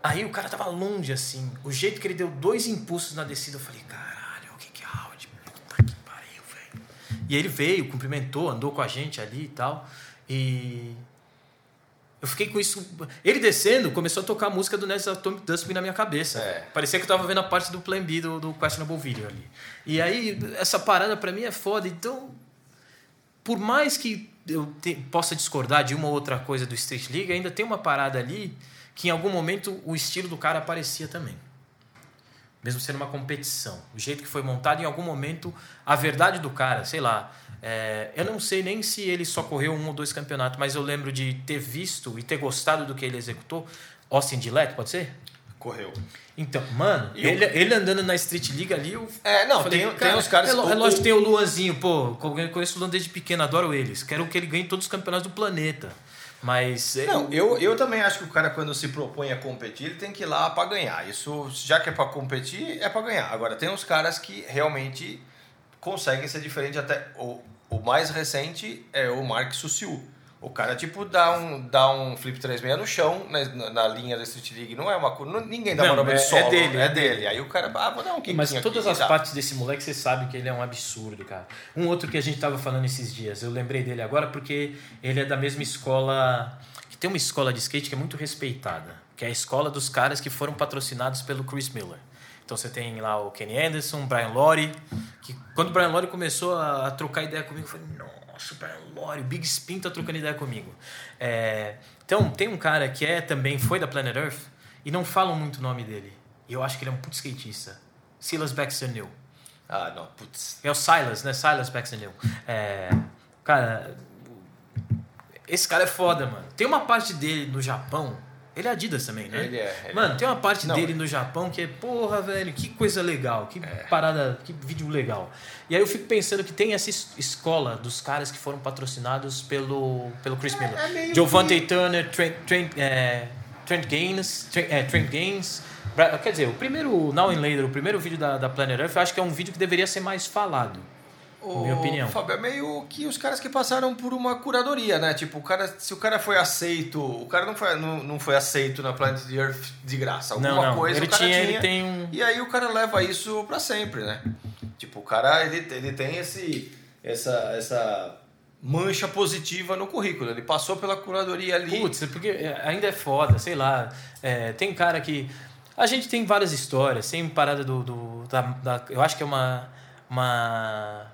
aí o cara tava longe assim, o jeito que ele deu dois impulsos na descida, eu falei, caralho, o que que é áudio? Puta que pariu, velho. E ele veio, cumprimentou, andou com a gente ali e tal. E eu fiquei com isso. Ele descendo, começou a tocar a música do Ness Atomic Dustbin na minha cabeça. É. Parecia que eu tava vendo a parte do Plan B do, do Questionable Video ali. E aí, essa parada pra mim é foda. Então, por mais que eu te- possa discordar de uma ou outra coisa do Street League, ainda tem uma parada ali que em algum momento o estilo do cara aparecia também. Mesmo sendo uma competição. O jeito que foi montado, em algum momento, a verdade do cara, sei lá. é, eu não sei nem se ele só correu um ou dois campeonatos, mas eu lembro de ter visto e ter gostado do que ele executou. Austin Gillette, pode ser? Correu. Então, mano, E o- ele, ele andando na Street League ali, eu É, não, falei, tem, tem cara, uns caras... É, é lógico o- que tem o Luanzinho, pô, eu conheço o Luan desde pequeno, adoro eles. Quero que ele ganhe todos os campeonatos do planeta. Mas. é, Não, eu, eu também acho que o cara, quando se propõe a competir, ele tem que ir lá pra ganhar. Isso, já que é pra competir, é pra ganhar. Agora, tem uns caras que realmente conseguem ser diferentes. Até o, o mais recente é o Mark Suciu. O cara, tipo, dá um, dá um flip 36 no chão, na, na- na linha da Street League. Não é uma coisa. Ninguém dá Não, manobra é- de é solo. dele, é é dele. dele. Aí o cara, ah, vou dar um quinquinho Mas aqui todas e as partes desse moleque, você sabe que ele é um absurdo, cara. Um outro que a gente tava falando esses dias, eu lembrei dele agora porque ele é da mesma escola. que tem uma escola de skate que é muito respeitada, que é a escola dos caras que foram patrocinados pelo Chris Miller. Então você tem lá o Kenny Anderson, o Brian Lorre, que quando o Brian Lorre começou a, a trocar ideia comigo, eu falei, nossa, o Brian Lorre, o Big Spin tá trocando ideia comigo. É, então, tem um cara que é também foi da Planet Earth e não falam muito o nome dele. E eu acho que ele é um puto skatista. Silas Baxter New. Ah, não, putz. É o Silas, né? Silas Baxter New. É, cara, esse cara é foda, mano. Tem uma parte dele no Japão. Ele é Adidas também, né? Ele é, ele mano, tem uma parte Não. dele no Japão que é, porra, velho, que coisa legal, que parada, que vídeo legal. E aí eu fico pensando que tem essa es- escola dos caras que foram patrocinados pelo, pelo Chris Miller. é Giovanni Turner, Trent, Trent, é, Trent Gaines, Trent, é, Trent Gaines. Quer dizer, o primeiro Now and Later, o primeiro vídeo da, da Planet Earth, eu acho que é um vídeo que deveria ser mais falado. O, Minha opinião. Fábio, é meio que os caras que passaram por uma curadoria, né? Tipo, o cara, se o cara foi aceito, o cara não foi, não, não foi aceito na Planet Earth de graça. Alguma Não, não. coisa Ele o cara tinha- tinha, ele tem um- E aí o cara leva isso pra sempre, né? Tipo, o cara, ele, ele tem esse, essa, essa mancha positiva no currículo. Ele passou pela curadoria ali. Putz, é porque é, ainda é foda, sei lá. É, tem cara que. A gente tem várias histórias, tem parada do. do da, da- eu acho que é uma. uma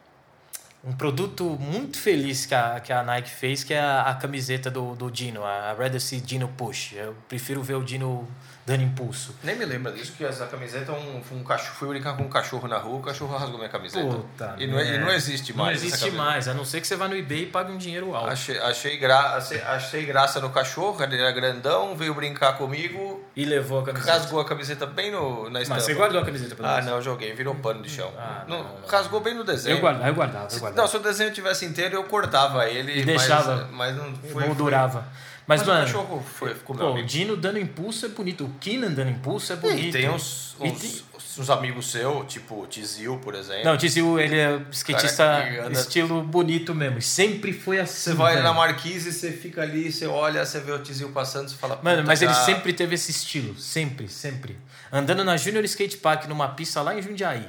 um produto muito feliz que a, que a Nike fez, que é a, a camiseta do, do Dino, a Rather See Dino Push. Eu prefiro ver o Dino dando impulso. Nem me lembra disso, que essa camiseta, um, um cachorro, fui brincar com um cachorro na rua, o cachorro rasgou minha camiseta. Puta e, não, é- e não existe mais. Não existe mais, a não ser que você vá no eBay e pague um dinheiro alto. Achei, achei, gra, achei, achei graça no cachorro, ele era grandão, veio brincar comigo, E levou a camiseta. rasgou a camiseta bem no, na estampa. Mas você guardou a camiseta pelo Ah, menos? não, eu joguei, virou pano de chão. Ah, Não, não, não. Rasgou bem no desenho. Eu guardava, eu guardava, eu Se, guardava. não, se o desenho tivesse inteiro, eu cortava ele, E deixava. mas, mas não foi. moldurava. Mas, Mas, mano, o cachorro foi, ficou pô, o. Dino dando impulso é bonito. O Keenan dando impulso é E bonito. tem uns, E uns, tem- uns amigos seus, tipo o Tizil, por exemplo. Não, o Tizil, ele é skatista Cara anda- estilo bonito mesmo. E sempre foi assim. Você vai velho. na Marquise, você fica ali, você olha, você vê o Tizil passando, você fala. Mano, "Puta, mas ele já- sempre teve esse estilo. Sempre, sempre. Andando na Junior Skate Park numa pista lá em Jundiaí.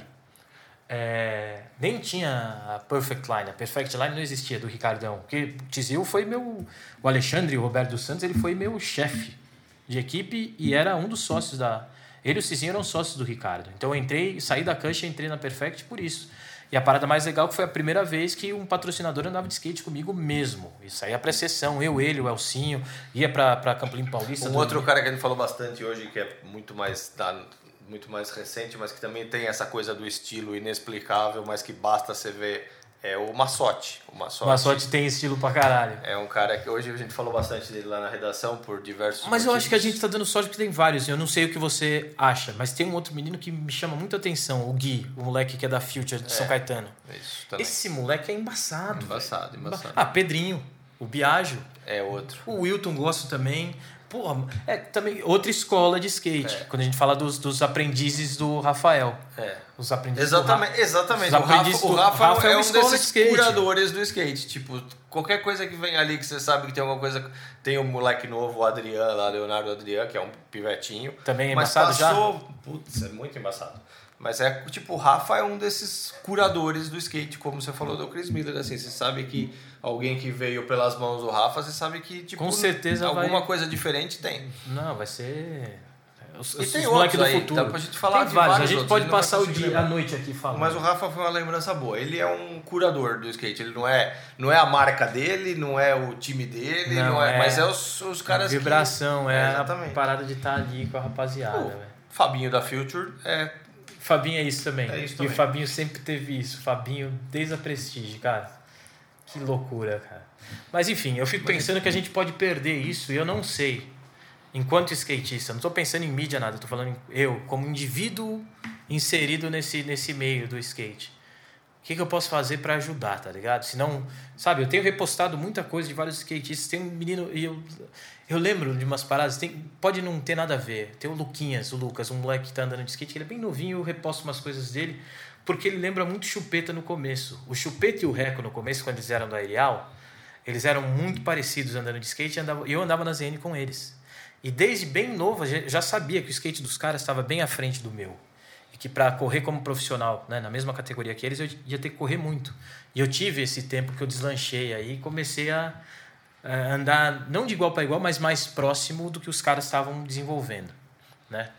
É, nem tinha a Perfect Line. A Perfect Line não existia do Ricardão. Porque o Tizil foi meu. O Alexandre, o Roberto dos Santos, ele foi meu chefe de equipe e era um dos sócios da. Ele e o Cizinho eram sócios do Ricardo. Então eu entrei, saí da Cush e entrei na Perfect por isso. E a parada mais legal que foi a primeira vez que um patrocinador andava de skate comigo mesmo. Isso aí ia pra sessão, eu, ele, o Elcinho, ia pra, pra Campo Limpo Paulista. Um outro cara que a gente falou bastante hoje, que é muito mais, da- muito mais recente, mas que também tem essa coisa do estilo inexplicável, mas que basta você ver, é o Massotti. O Massotti, Massotti tem estilo pra caralho. é um cara que hoje a gente falou bastante dele lá na redação por diversos Mas eu acho que a motivos. gente tá dando sorte porque tem vários. Eu não sei o que você acha, mas tem um outro menino que me chama muita atenção, o Gui, o moleque que é da Future de São Caetano. Isso também. Esse moleque é embaçado. Embaçado, velho. embaçado. Ah, Pedrinho, o Biagio, É outro. o Wilton gosto também. Porra, é também outra escola de skate. É. Quando a gente fala dos, dos aprendizes do Rafael. É. Os aprendizes Exatamente, do Ra- exatamente. Os O Rafa, aprendizes o do- Rafa é é um de desses skate. curadores do skate. Tipo, qualquer coisa que vem ali que você sabe que tem alguma coisa. Tem um moleque novo, o Adriano, lá, Leonardo Adriano, que é um pivetinho. Também é mas embaçado já? passou, Putz, é muito embaçado. Mas é tipo, o Rafa é um desses curadores do skate, como você falou do Chris Miller, assim, você sabe que alguém que veio pelas mãos do Rafa, você sabe que tipo Com certeza alguma vai- coisa diferente tem. Não, vai ser. Os, E os, tem moleque outros do aí, futuro. dá pra gente falar tem de vários. A gente outros, pode passar o dia, a noite aqui falando. Mas o Rafa foi uma lembrança boa. Ele é um curador do skate. Ele não é, não é a marca dele, não é o time dele, Não, não, é, é mas é os, os caras Vibração, que... é, a exatamente. parada de estar ali com a rapaziada. Velho. Fabinho da Future é Fabinho é isso também. É isso E também. o Fabinho sempre teve isso. Fabinho desde a Prestige, cara. Que loucura, cara. Mas enfim, eu fico pensando que a gente pode perder isso e eu não sei. Enquanto skatista, não estou pensando em mídia nada, estou falando eu, como indivíduo inserido nesse, nesse meio do skate. O que, que eu posso fazer para ajudar, tá ligado? Se não, sabe, eu tenho repostado muita coisa de vários skatistas. Tem um menino, e eu, eu lembro de umas paradas, tem, pode não ter nada a ver. Tem o Luquinhas, o Lucas, um moleque que tá andando de skate, ele é bem novinho, eu reposto umas coisas dele, porque ele lembra muito Chupeta no começo. O Chupeta e o Reco no começo, quando eles eram da Arial, eles eram muito parecidos andando de skate e eu andava na ZN com eles. E desde bem novo, já sabia que o skate dos caras estava bem à frente do meu. Que para correr como profissional, né, na mesma categoria que eles, eu ia ter que correr muito. E eu tive esse tempo que eu deslanchei aí e comecei a, a andar, não de igual para igual, mas mais próximo do que os caras estavam desenvolvendo. Né?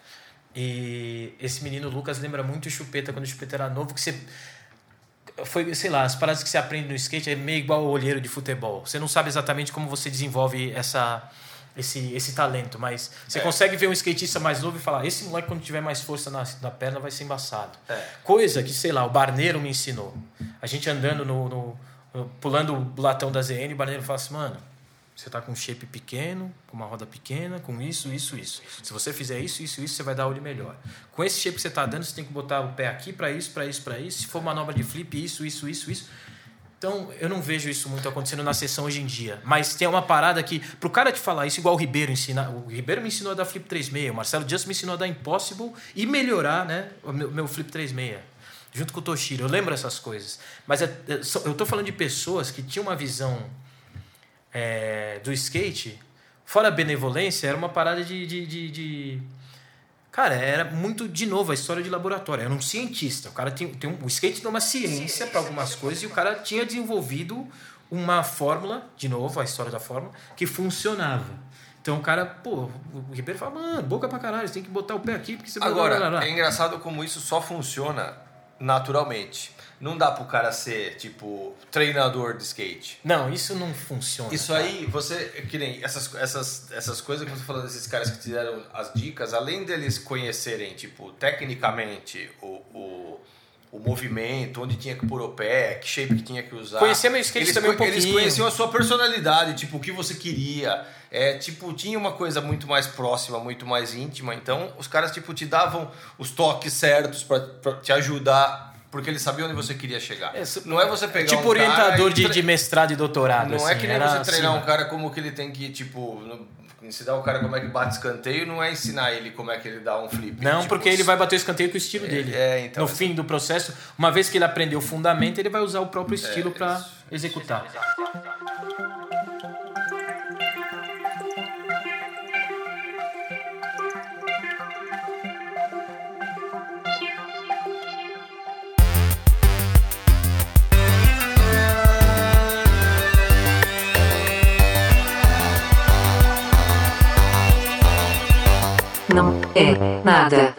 E esse menino Lucas lembra muito o Chupeta, quando o Chupeta era novo, que você foi, sei lá, as paradas que você aprende no skate é meio igual ao olheiro de futebol. Você não sabe exatamente como você desenvolve essa, esse, esse talento, mas você É. consegue ver um skatista mais novo e falar: esse moleque, quando tiver mais força na, na perna, vai ser embaçado. É. Coisa que, sei lá, o Barneiro me ensinou. A gente andando no. no- no- pulando o latão da ZN, o Barneiro fala assim: mano, você tá com um shape pequeno, com uma roda pequena, com isso, isso, isso. Se você fizer isso, isso, isso, você vai dar olho melhor. Com esse shape que você tá dando, você tem que botar o pé aqui para isso, para isso, para isso. Se for manobra de flip, isso, isso, isso, isso. Então, eu não vejo isso muito acontecendo na sessão hoje em dia. Mas tem uma parada que, pro cara te falar isso, igual o Ribeiro ensina. O Ribeiro me ensinou a dar flip 36, o Marcelo Just me ensinou a dar impossible e melhorar né, o meu, meu flip 36. Junto com o Toshiro. Eu lembro essas coisas. Mas é- é eu tô falando de pessoas que tinham uma visão é, do skate, fora a benevolência, era uma parada de, de, de- de- Cara, era muito, de novo, a história de laboratório. Era um cientista. O cara tem, tem um, o skate tem uma ciência para algumas coisas e o cara tinha desenvolvido uma fórmula, de novo, a história da fórmula, que funcionava. Então o cara, pô, o Ribeiro fala, mano, boca pra caralho, você tem que botar o pé aqui porque você vai. Agora, é engraçado como isso só funciona naturalmente. Não dá pro cara ser, tipo, treinador de skate. Não, isso não funciona. Isso cara. aí, você, que nem essas, essas, essas coisas que você falou desses caras que te deram as dicas, além deles conhecerem, tipo, tecnicamente o, o, o movimento, onde tinha que pôr o pé, que shape que tinha que usar. Conhecer meu skate eles, também um co- Eles pouquinho. conheciam a sua personalidade, tipo, o que você queria. É, tipo, tinha uma coisa muito mais próxima, muito mais íntima. Então, os caras, tipo, te davam os toques certos pra te ajudar, porque eles sabiam onde você queria chegar. É, não é você pegar tipo um orientador de, tre- de mestrado e doutorado. não é assim, que nem você treinar um cara como que ele tem que, tipo, ensinar o cara como é que bate escanteio, não é ensinar ele como é que ele dá um flip. Não, Tipo, porque ele vai bater o escanteio com o estilo dele. é, então, no esse- fim do processo, uma vez que ele aprendeu o fundamento, ele vai usar o próprio estilo para É, isso. Não é nada.